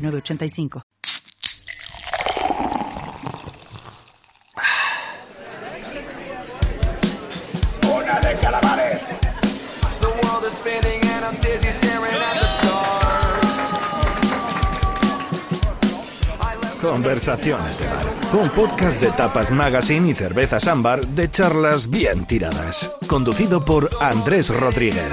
985. Una de calamares. The world is spinning and I'm dizzy staring at the stars. Conversaciones de bar. Un podcast de tapas magazine y cervezas ámbar de charlas bien tiradas. Conducido por Andrés Rodríguez.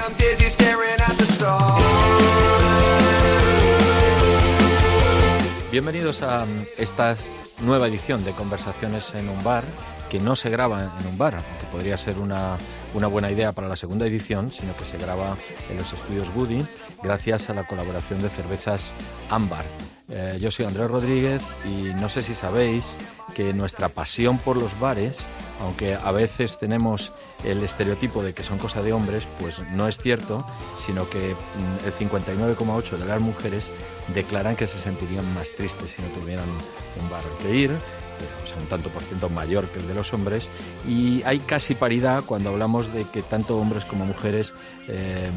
Bienvenidos a esta nueva edición de Conversaciones en un bar, que no se graba en un bar, aunque podría ser una, una buena idea para la segunda edición, sino que se graba en los estudios Goody, gracias a la colaboración de cervezas Ámbar. Eh, yo soy Andrés Rodríguez y no sé si sabéis que nuestra pasión por los bares, aunque a veces tenemos el estereotipo de que son cosa de hombres, pues no es cierto, sino que mm, el 59,8 de las mujeres declaran que se sentirían más tristes si no tuvieran un bar que ir, o sea, un tanto por ciento mayor que el de los hombres, y hay casi paridad cuando hablamos de que tanto hombres como mujeres eh,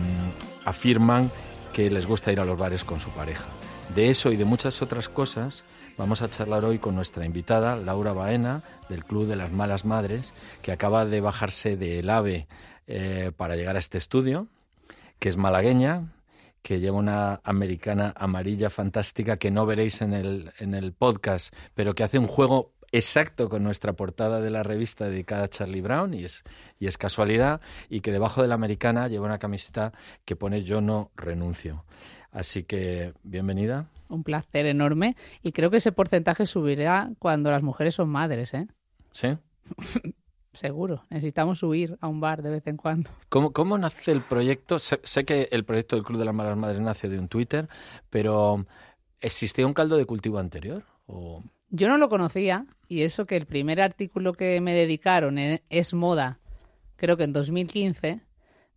afirman que les gusta ir a los bares con su pareja. De eso y de muchas otras cosas vamos a charlar hoy con nuestra invitada, Laura Baena, del Club de las Malas Madres, que acaba de bajarse del AVE eh, para llegar a este estudio, que es malagueña, que lleva una americana amarilla fantástica que no veréis en el, en el podcast, pero que hace un juego exacto con nuestra portada de la revista dedicada a Charlie Brown, y es, y es casualidad, y que debajo de la americana lleva una camiseta que pone Yo no renuncio. Así que, bienvenida. Un placer enorme. Y creo que ese porcentaje subirá cuando las mujeres son madres, ¿eh? ¿Sí? Seguro. Necesitamos subir a un bar de vez en cuando. ¿Cómo, cómo nace el proyecto? Sé, sé que el proyecto del Club de las Malas Madres nace de un Twitter, pero ¿existía un caldo de cultivo anterior? ¿O... Yo no lo conocía y eso que el primer artículo que me dedicaron en Es Moda, creo que en 2015,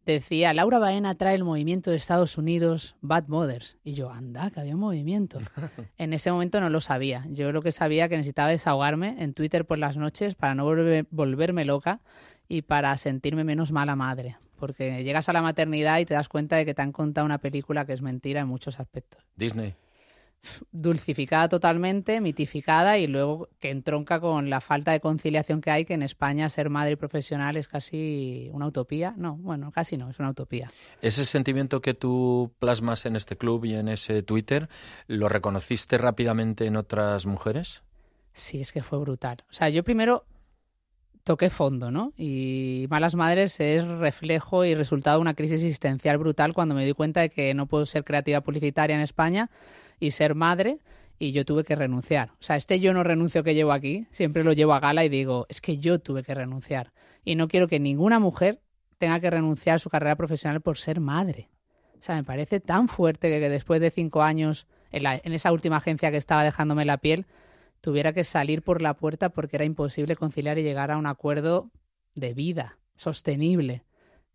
decía Laura Baena trae el movimiento de Estados Unidos Bad Mothers. Y yo, anda, que había un movimiento. en ese momento no lo sabía. Yo lo que sabía que necesitaba desahogarme en Twitter por las noches para no volver- volverme loca y para sentirme menos mala madre. Porque llegas a la maternidad y te das cuenta de que te han contado una película que es mentira en muchos aspectos. Disney. Dulcificada totalmente, mitificada y luego que entronca con la falta de conciliación que hay, que en España ser madre profesional es casi una utopía. No, bueno, casi no, es una utopía. Ese sentimiento que tú plasmas en este club y en ese Twitter, ¿lo reconociste rápidamente en otras mujeres? Sí, es que fue brutal. O sea, yo primero toqué fondo, ¿no? Y Malas Madres es reflejo y resultado de una crisis existencial brutal cuando me di cuenta de que no puedo ser creativa publicitaria en España y ser madre y yo tuve que renunciar. O sea, este yo no renuncio que llevo aquí, siempre lo llevo a gala y digo, es que yo tuve que renunciar. Y no quiero que ninguna mujer tenga que renunciar a su carrera profesional por ser madre. O sea, me parece tan fuerte que, que después de cinco años, en, la- en esa última agencia que estaba dejándome la piel, tuviera que salir por la puerta porque era imposible conciliar y llegar a un acuerdo de vida, sostenible,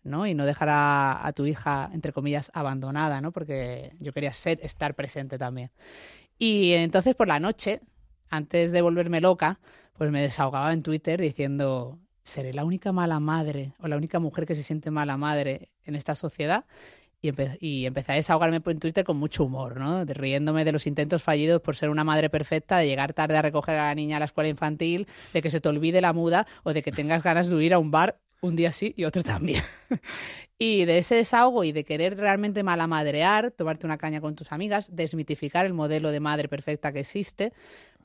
¿no? Y no dejar a, tu hija, entre comillas, abandonada, ¿no? Porque yo quería ser, estar presente también. Y entonces por la noche, antes de volverme loca, pues me desahogaba en Twitter diciendo, ¿seré la única mala madre o la única mujer que se siente mala madre en esta sociedad? Y, empe- empecé a desahogarme en Twitter con mucho humor, ¿no? Riéndome de los intentos fallidos por ser una madre perfecta, de llegar tarde a recoger a la niña a la escuela infantil, de que se te olvide la muda o de que tengas ganas de ir a un bar un día sí y otro también. y de ese desahogo y de querer realmente malamadrear, tomarte una caña con tus amigas, desmitificar el modelo de madre perfecta que existe,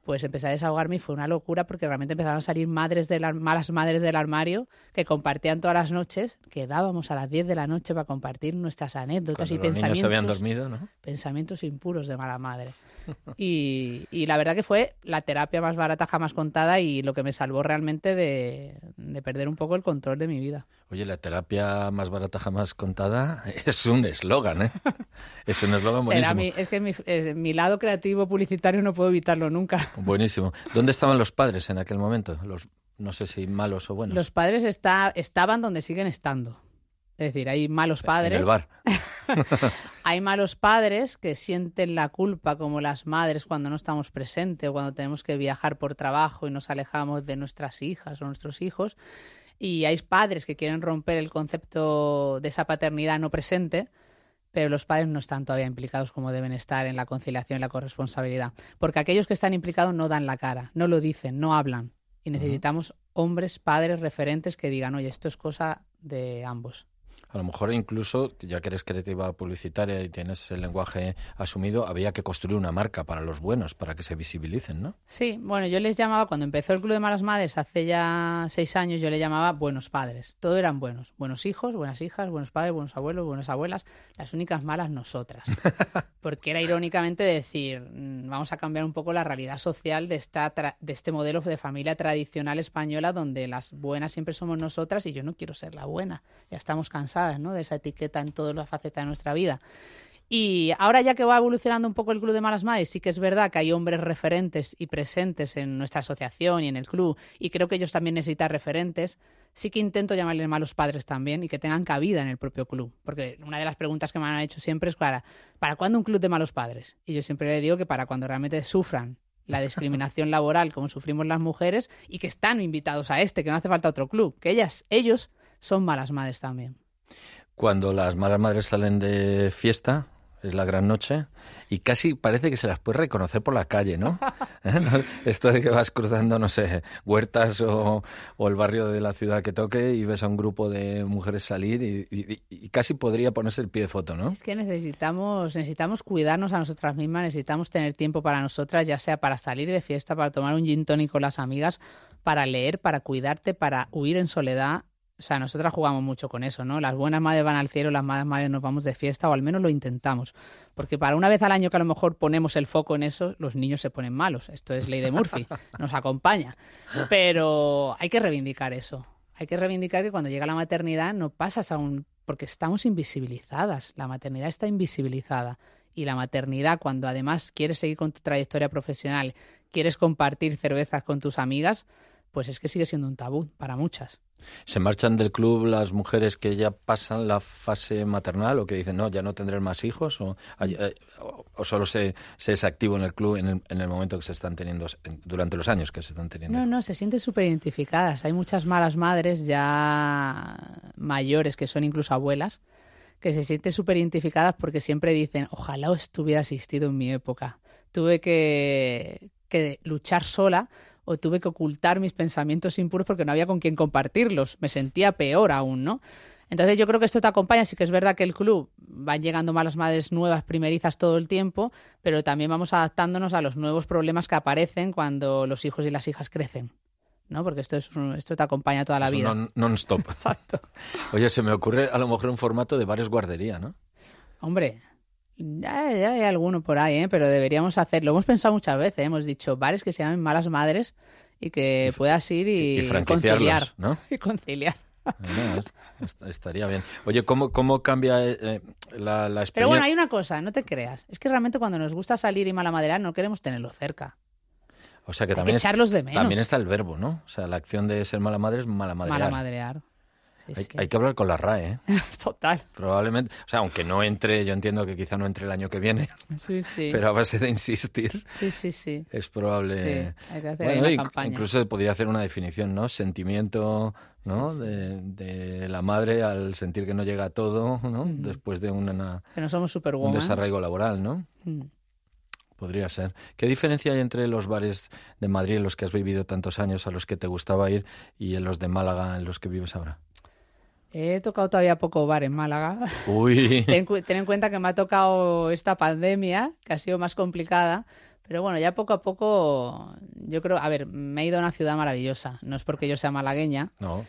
pues empecé a desahogarme y fue una locura porque realmente empezaron a salir madres de la- malas madres del armario que compartían todas las noches, quedábamos a las 10 de la noche para compartir nuestras anécdotas Cuando y los niños se habían pensamientos dormido, ¿no? pensamientos impuros de mala madre. Y, y la verdad que fue la terapia más barata jamás contada y lo que me salvó realmente de, de perder un poco el control de mi vida. Oye, la terapia más barata jamás contada es un eslogan, ¿eh? Es un eslogan buenísimo. mi- es que mi, es- mi lado creativo publicitario no puedo evitarlo nunca. Buenísimo. ¿Dónde estaban los padres en aquel momento? Los, no sé si malos o buenos. Los padres está, estaban donde siguen estando. Es decir, hay malos padres. En el bar. Hay malos padres que sienten la culpa como las madres cuando no estamos presentes o cuando tenemos que viajar por trabajo y nos alejamos de nuestras hijas o nuestros hijos. Y hay padres que quieren romper el concepto de esa paternidad no presente, pero los padres no están todavía implicados como deben estar en la conciliación y la corresponsabilidad. Porque aquellos que están implicados no dan la cara, no lo dicen, no hablan. Y necesitamos hombres, padres, referentes que digan, oye, esto es cosa de ambos. A lo mejor incluso, ya que eres creativa publicitaria y tienes el lenguaje asumido, había que construir una marca para los buenos, para que se visibilicen, ¿no? Sí, bueno, yo les llamaba, cuando empezó el Club de Malas Madres hace ya seis años, yo le llamaba buenos padres. Todo eran buenos. Buenos hijos, buenas hijas, buenos padres, buenos abuelos, buenas abuelas. Las únicas malas nosotras. Porque era irónicamente decir, mm, vamos a cambiar un poco la realidad social de, esta tra- de este modelo de familia tradicional española donde las buenas siempre somos nosotras y yo no quiero ser la buena. Ya estamos ¿no? De esa etiqueta en todas las facetas de nuestra vida. Y ahora ya que va evolucionando un poco el Club de Malas Madres, sí que es verdad que hay hombres referentes y presentes en nuestra asociación y en el club, y creo que ellos también necesitan referentes, sí que intento llamarles malos padres también y que tengan cabida en el propio club. Porque una de las preguntas que me han hecho siempre es, Clara, ¿para cuándo un club de malos padres? Y yo siempre le digo que para cuando realmente sufran la discriminación laboral como sufrimos las mujeres y que están invitados a este, que no hace falta otro club, que ellas, ellos son malas madres también. Cuando las malas madres salen de fiesta, es la gran noche, y casi parece que se las puede reconocer por la calle, ¿no? Esto de que vas cruzando, no sé, huertas o, o el barrio de la ciudad que toque y ves a un grupo de mujeres salir y, y- y casi podría ponerse el pie de foto, ¿no? Es que necesitamos, necesitamos cuidarnos a nosotras mismas, necesitamos tener tiempo para nosotras, ya sea para salir de fiesta, para tomar un gin tonic con las amigas, para leer, para cuidarte, para huir en soledad. O sea, nosotras jugamos mucho con eso, ¿no? Las buenas madres van al cielo, las malas madres nos vamos de fiesta, o al menos lo intentamos. Porque para una vez al año que a lo mejor ponemos el foco en eso, los niños se ponen malos. Esto es ley de Murphy, nos acompaña. Pero hay que reivindicar eso. Hay que reivindicar que cuando llega la maternidad no pasas a un... porque estamos invisibilizadas. La maternidad está invisibilizada. Y la maternidad, cuando además quieres seguir con tu trayectoria profesional, quieres compartir cervezas con tus amigas, pues es que sigue siendo un tabú para muchas. ¿Se marchan del club las mujeres que ya pasan la fase maternal o que dicen, no, ya no tendré más hijos? ¿O, hay- eh, o- o solo se, se es activo en el club en el, en el momento que se están teniendo, en- durante los años que se están teniendo? No, no, se sienten súper identificadas. Hay muchas malas madres ya mayores que son incluso abuelas que se sienten súper identificadas porque siempre dicen, ojalá estuviera asistido en mi época. Tuve que, que luchar sola o tuve que ocultar mis pensamientos impuros porque no había con quién compartirlos. Me sentía peor aún, ¿no? Entonces yo creo que esto te acompaña, sí que es verdad que el club van llegando malas madres nuevas, primerizas todo el tiempo, pero también vamos adaptándonos a los nuevos problemas que aparecen cuando los hijos y las hijas crecen, ¿no? Porque esto es un- esto te acompaña toda la Es vida. non- non-stop. Exacto. Oye, se me ocurre a lo mejor un formato de bares guardería, ¿no? Hombre, ya, ya hay alguno por ahí, ¿eh? pero deberíamos hacerlo. Hemos pensado muchas veces, ¿eh? hemos dicho bares que se llamen malas madres y que puedas ir y, conciliar. ¿no? Y conciliar. No, estaría bien. Oye, ¿cómo, cómo cambia eh, eh, la, la Pero bueno, experiencia? hay una cosa, no te creas. Es que realmente cuando nos gusta salir y mala madera no queremos tenerlo cerca. O sea, que hay que también, es- echarlos de menos. también está el verbo, ¿no? O sea, la acción de ser mala madre es mala madre. Mala madrear. Sí, Hay, sí. hay que hablar con la RAE, ¿eh? Total. Probablemente, o sea, aunque no entre, yo entiendo que quizá no entre el año que viene, Sí, sí. pero a base de insistir Sí, sí, sí. es probable. Hay que hacer Bueno, campaña. incluso podría hacer una definición, ¿no? Sentimiento, ¿no? De, de la madre al sentir que no llega a todo, ¿no? Después de una, Que no somos un desarraigo laboral, ¿no? Mm. Podría ser. ¿Qué diferencia hay entre los bares de Madrid en los que has vivido tantos años, a los que te gustaba ir, y en los de Málaga en los que vives ahora? He tocado todavía poco bar en Málaga. Uy. ten, en cuenta que me ha tocado esta pandemia, que ha sido más complicada. Pero bueno, ya poco a poco, yo creo, a ver, me he ido a una ciudad maravillosa. No es porque yo sea malagueña, No.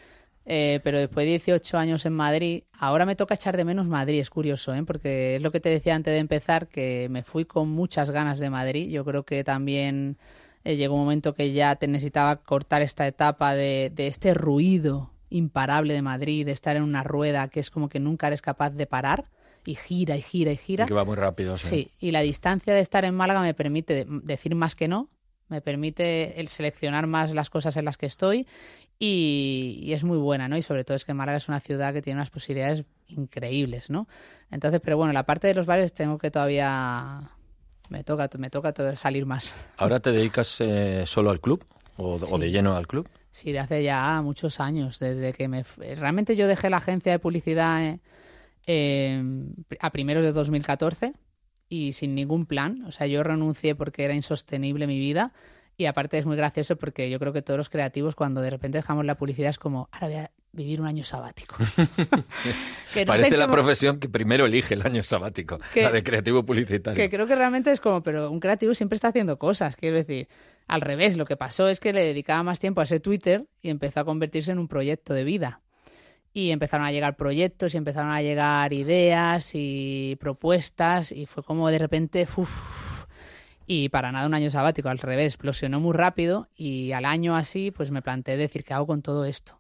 eh, pero después de 18 años en Madrid, ahora me toca echar de menos Madrid, es curioso, ¿eh? porque es lo que te decía antes de empezar, que me fui con muchas ganas de Madrid. Yo creo que también eh, llegó un momento que ya te necesitaba cortar esta etapa de, de este ruido imparable de Madrid, de estar en una rueda que es como que nunca eres capaz de parar y gira y gira y gira. Y que va muy rápido, sí. Sí, y la distancia de estar en Málaga me permite de- decir más que no, me permite el seleccionar más las cosas en las que estoy y, y es muy buena, ¿no? Y sobre todo es que Málaga es una ciudad que tiene unas posibilidades increíbles, ¿no? Entonces, pero bueno, la parte de los bares tengo que todavía me toca me toca to- salir más. ¿Ahora te dedicas eh, solo al club? O, o de lleno al club? Sí, de hace ya muchos años, desde que me... Realmente yo dejé la agencia de publicidad eh, eh, a primeros de 2014 y sin ningún plan. O sea, yo renuncié porque era insostenible mi vida y aparte es muy gracioso porque yo creo que todos los creativos cuando de repente dejamos la publicidad es como, ahora voy a vivir un año sabático. Que no sé Parece la cómo- profesión que primero elige el año sabático, Que- la de creativo publicitario. que creo que realmente es como, pero un creativo siempre está haciendo cosas, quiero decir, al revés, lo que pasó es que le dedicaba más tiempo a ese Twitter y empezó a convertirse en un proyecto de vida. Y empezaron a llegar proyectos y empezaron a llegar ideas y propuestas y fue como de repente, uf, y para nada un año sabático, al revés, explosionó muy rápido y al año así pues me planteé decir, ¿qué hago con todo esto?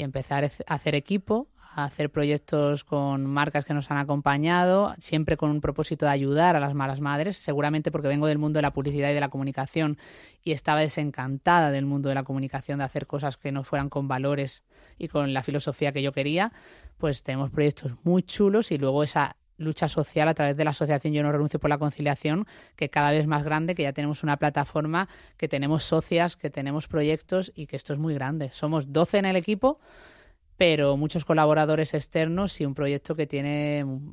Y empezar a hacer equipo, a hacer proyectos con marcas que nos han acompañado, siempre con un propósito de ayudar a las malas madres, seguramente porque vengo del mundo de la publicidad y de la comunicación y estaba desencantada del mundo de la comunicación, de hacer cosas que no fueran con valores y con la filosofía que yo quería, pues tenemos proyectos muy chulos y luego esa lucha social a través de la asociación Yo no renuncio por la conciliación, que cada vez más grande, que ya tenemos una plataforma, que tenemos socias, que tenemos proyectos y que esto es muy grande. Somos 12 en el equipo, pero muchos colaboradores externos y un proyecto que tiene mm,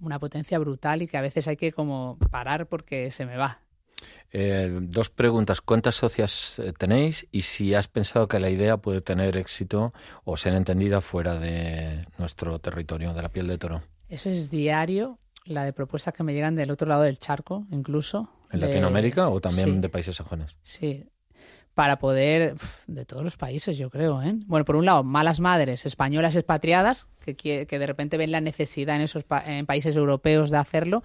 una potencia brutal y que a veces hay que como parar porque se me va. Eh, dos preguntas. ¿Cuántas socias eh, tenéis? Y si has pensado que la idea puede tener éxito o ser entendida fuera de nuestro territorio, de la piel de toro. Eso es diario, la de propuestas que me llegan del otro lado del charco, incluso. ¿En de- Latinoamérica o también sí. de países sajones? Sí, para poder, de todos los países, yo creo, ¿eh? Bueno, por un lado, malas madres españolas expatriadas, que, que de repente ven la necesidad en esos pa- en países europeos de hacerlo,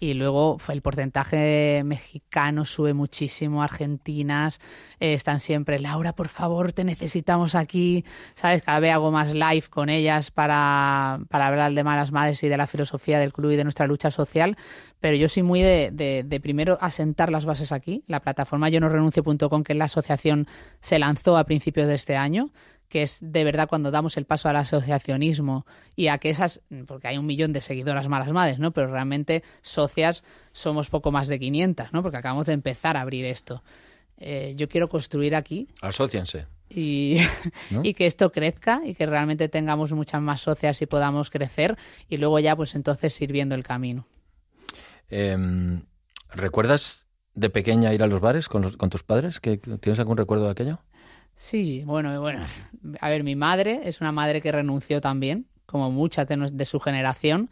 y luego el porcentaje mexicano sube muchísimo, argentinas eh, están siempre, Laura, por favor, te necesitamos aquí, ¿sabes? Cada vez hago más live con ellas para, para hablar de malas madres y de la filosofía del club y de nuestra lucha social, pero yo soy muy de, de- de primero asentar las bases aquí. La plataforma yo no renuncio.com, que es la asociación, se lanzó a principios de este año, que es de verdad cuando damos el paso al asociacionismo y a que esas, porque hay un millón de seguidoras malas madres, ¿no? Pero realmente socias somos poco más de 500, ¿no? Porque acabamos de empezar a abrir esto. Eh, yo quiero construir aquí Asociense. y, ¿No? y que esto crezca y que realmente tengamos muchas más socias y podamos crecer y luego ya pues entonces ir viendo el camino. Em, ¿Recuerdas de pequeña ir a los bares con, los- con tus padres? ¿Que, ¿Tienes algún recuerdo de aquello? Sí, bueno, bueno. A ver, mi madre es una madre que renunció también, como muchas de, su generación,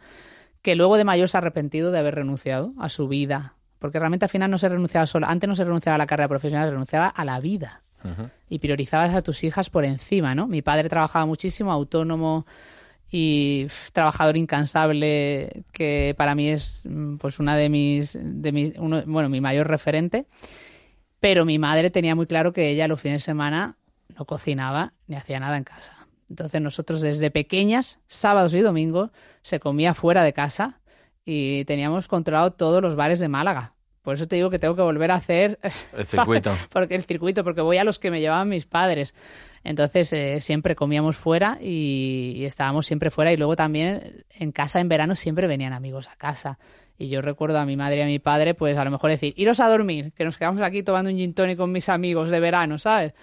que luego de mayor se ha arrepentido de haber renunciado a su vida. Porque realmente al final no se renunciaba solo, antes no se renunciaba a la carrera profesional, se renunciaba a la vida. Y priorizabas a tus hijas por encima, ¿no? Mi padre trabajaba muchísimo, autónomo y trabajador incansable, que para mí es mm, pues una de mis, de mi, uno, bueno, mi mayor referente. Pero mi madre tenía muy claro que ella los fines de semana no cocinaba ni hacía nada en casa. Entonces nosotros desde pequeñas, sábados y domingos, se comía fuera de casa y teníamos controlado todos los bares de Málaga. Por eso te digo que tengo que volver a hacer El circuito. porque el circuito, porque voy a los que me llevaban mis padres. Entonces eh, siempre comíamos fuera y, y estábamos siempre fuera y luego también en casa en verano siempre venían amigos a casa. Y yo recuerdo a mi madre y a mi padre, pues a lo mejor decir, iros a dormir, que nos quedamos aquí tomando un gin tonic con mis amigos de verano, ¿sabes?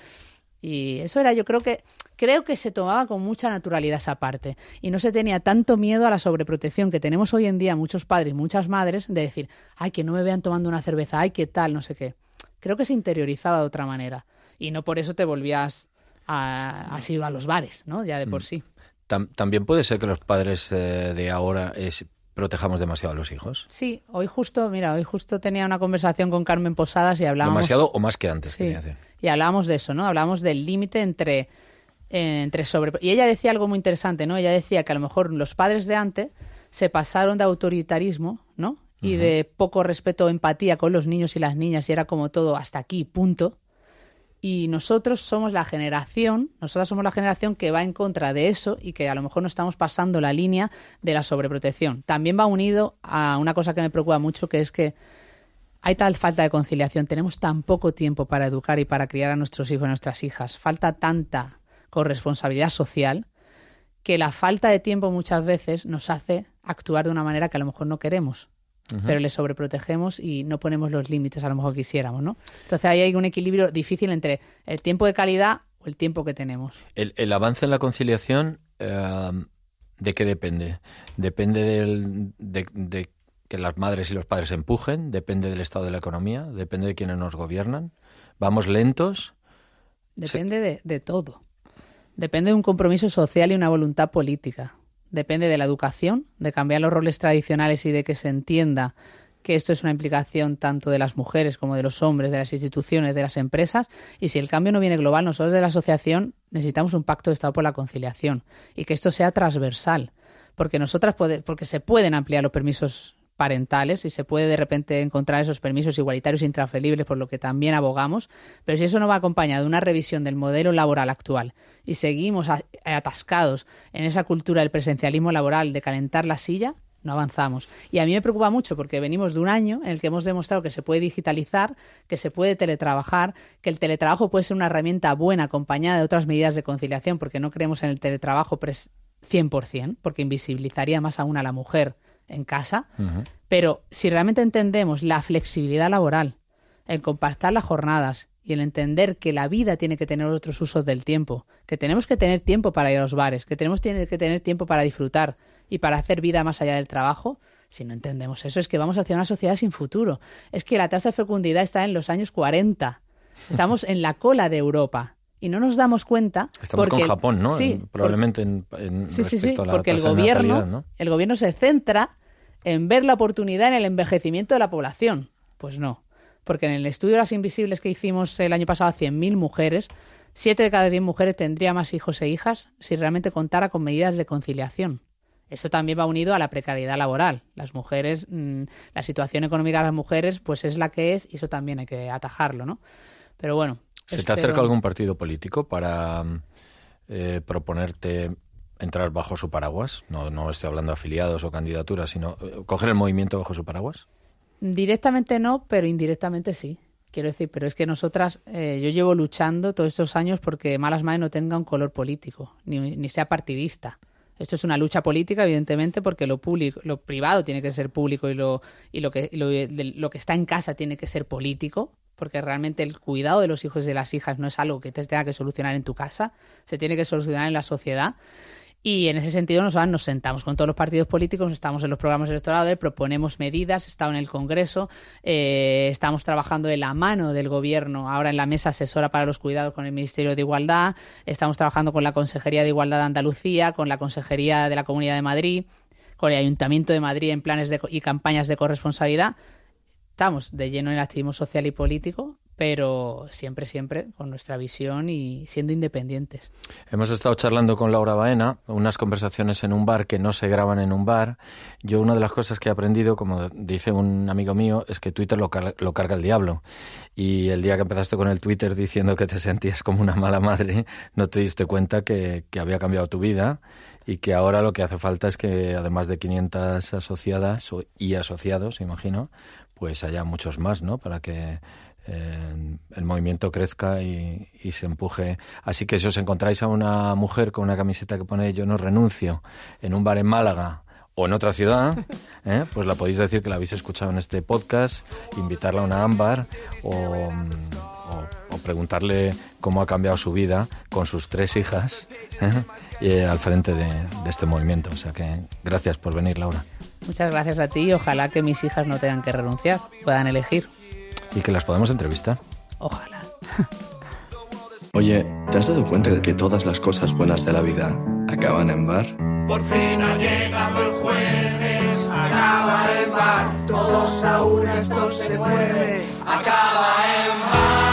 Y eso era, yo creo que creo que se tomaba con mucha naturalidad esa parte y no se tenía tanto miedo a la sobreprotección que tenemos hoy en día muchos padres, muchas madres de decir, ay, que no me vean tomando una cerveza, ay, qué tal, no sé qué. Creo que se interiorizaba de otra manera y no por eso te volvías a, ido a los bares, ¿no? Ya de por sí. tam- también puede ser que los padres eh, de ahora es- protejamos demasiado a los hijos. Sí, hoy justo, mira, hoy justo tenía una conversación con Carmen Posadas y hablábamos... Demasiado o más que antes, Sí, quería decir. y hablábamos de eso, ¿no? Hablábamos del límite entre, eh, entre sobre... Y ella decía algo muy interesante, ¿no? Ella decía que a lo mejor los padres de antes se pasaron de autoritarismo, ¿no? Y de poco respeto o empatía con los niños y las niñas y era como todo hasta aquí, punto. Y nosotros somos la generación, nosotras somos la generación que va en contra de eso y que a lo mejor no estamos pasando la línea de la sobreprotección. También va unido a una cosa que me preocupa mucho, que es que hay tal falta de conciliación, tenemos tan poco tiempo para educar y para criar a nuestros hijos y nuestras hijas, falta tanta corresponsabilidad social que la falta de tiempo muchas veces nos hace actuar de una manera que a lo mejor no queremos, pero le sobreprotegemos y no ponemos los límites a lo mejor quisiéramos, ¿no? Entonces ahí hay un equilibrio difícil entre el tiempo de calidad o el tiempo que tenemos. El, el avance en la conciliación, eh, ¿de qué depende? Depende del- de, de que las madres y los padres empujen, depende del estado de la economía, depende de quienes nos gobiernan. Vamos lentos. Depende de, de todo. Depende de un compromiso social y una voluntad política. Depende de la educación, de cambiar los roles tradicionales y de que se entienda que esto es una implicación tanto de las mujeres como de los hombres, de las instituciones, de las empresas. Y si el cambio no viene global, nosotros de la asociación necesitamos un pacto de Estado por la conciliación y que esto sea transversal, porque nosotras porque se pueden ampliar los permisos parentales y se puede de repente encontrar esos permisos igualitarios e intransferibles por lo que también abogamos, pero si eso no va acompañado de una revisión del modelo laboral actual y seguimos atascados en esa cultura del presencialismo laboral de calentar la silla, no avanzamos. Y a mí me preocupa mucho porque venimos de un año en el que hemos demostrado que se puede digitalizar, que se puede teletrabajar, que el teletrabajo puede ser una herramienta buena acompañada de otras medidas de conciliación, porque no creemos en el teletrabajo pres- 100%, porque invisibilizaría más aún a la mujer en casa. Pero si realmente entendemos la flexibilidad laboral, el compartir las jornadas y el entender que la vida tiene que tener otros usos del tiempo, que tenemos que tener tiempo para ir a los bares, que tenemos que tener tiempo para disfrutar y para hacer vida más allá del trabajo, si no entendemos eso es que vamos hacia una sociedad sin futuro. Es que la tasa de fecundidad está en los años 40. Estamos en la cola de Europa y no nos damos cuenta Estamos porque con Japón, ¿no? Sí, En- probablemente en, en Sí, sí, sí, respecto a la porque el tasa gobierno, ¿no? el gobierno se centra en ver la oportunidad en el envejecimiento de la población. Pues no, porque en el estudio de las invisibles que hicimos el año pasado a 100.000 mujeres, 7 de cada 10 mujeres tendría más hijos e hijas si realmente contara con medidas de conciliación. Esto también va unido a la precariedad laboral. Las mujeres, mm, la situación económica de las mujeres, pues es la que es y eso también hay que atajarlo, ¿no? Pero bueno. ¿Se te acerca algún partido político para mm, eh, proponerte entrar bajo su paraguas? No, no estoy hablando de afiliados o candidaturas, sino eh, coger el movimiento bajo su paraguas. Directamente no, pero indirectamente sí. Quiero decir, pero es que nosotras, eh, yo llevo luchando todos estos años porque Malas Madres no tenga un color político, ni, ni sea partidista. Esto es una lucha política, evidentemente, porque lo público, lo privado tiene que ser público y lo, y lo que lo que está en casa tiene que ser político, porque realmente el cuidado de los hijos y de las hijas no es algo que te tenga que solucionar en tu casa, se tiene que solucionar en la sociedad. Y en ese sentido nosotros nos sentamos con todos los partidos políticos, estamos en los programas electorales, proponemos medidas, estamos en el Congreso, eh, estamos trabajando de la mano del Gobierno, ahora en la mesa asesora para los cuidados con el Ministerio de Igualdad, estamos trabajando con la Consejería de Igualdad de Andalucía, con la Consejería de la Comunidad de Madrid, con el Ayuntamiento de Madrid en planes de y campañas de corresponsabilidad. Estamos de lleno en el activismo social y político, pero siempre, siempre con nuestra visión y siendo independientes. Hemos estado charlando con Laura Baena, unas conversaciones en un bar que no se graban en un bar. Yo una de las cosas que he aprendido, como dice un amigo mío, es que Twitter lo, car- lo carga el diablo. Y el día que empezaste con el Twitter diciendo que te sentías como una mala madre, no te diste cuenta que, que había cambiado tu vida y que ahora lo que hace falta es que además de 500 asociadas y asociados, imagino, pues haya muchos más, ¿no? Para que eh, el movimiento crezca y, y se empuje. Así que si os encontráis a una mujer con una camiseta que pone yo no renuncio en un bar en Málaga o en otra ciudad, ¿eh? pues la podéis decir que la habéis escuchado en este podcast, invitarla a una ámbar o, mm, o- o preguntarle cómo ha cambiado su vida con sus tres hijas ¿eh? Y, eh, al frente de, de este movimiento. O sea que gracias por venir, Laura. Muchas gracias a ti y ojalá que mis hijas no tengan que renunciar, puedan elegir. Y que las podamos entrevistar. Ojalá. Oye, ¿te has dado cuenta de que todas las cosas buenas de la vida acaban en bar? Por fin ha llegado el jueves, acaba en bar, todos a una esto se mueve, acaba en bar.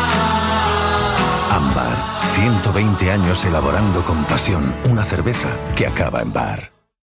Ambar, 120 años elaborando con pasión una cerveza que acaba en bar.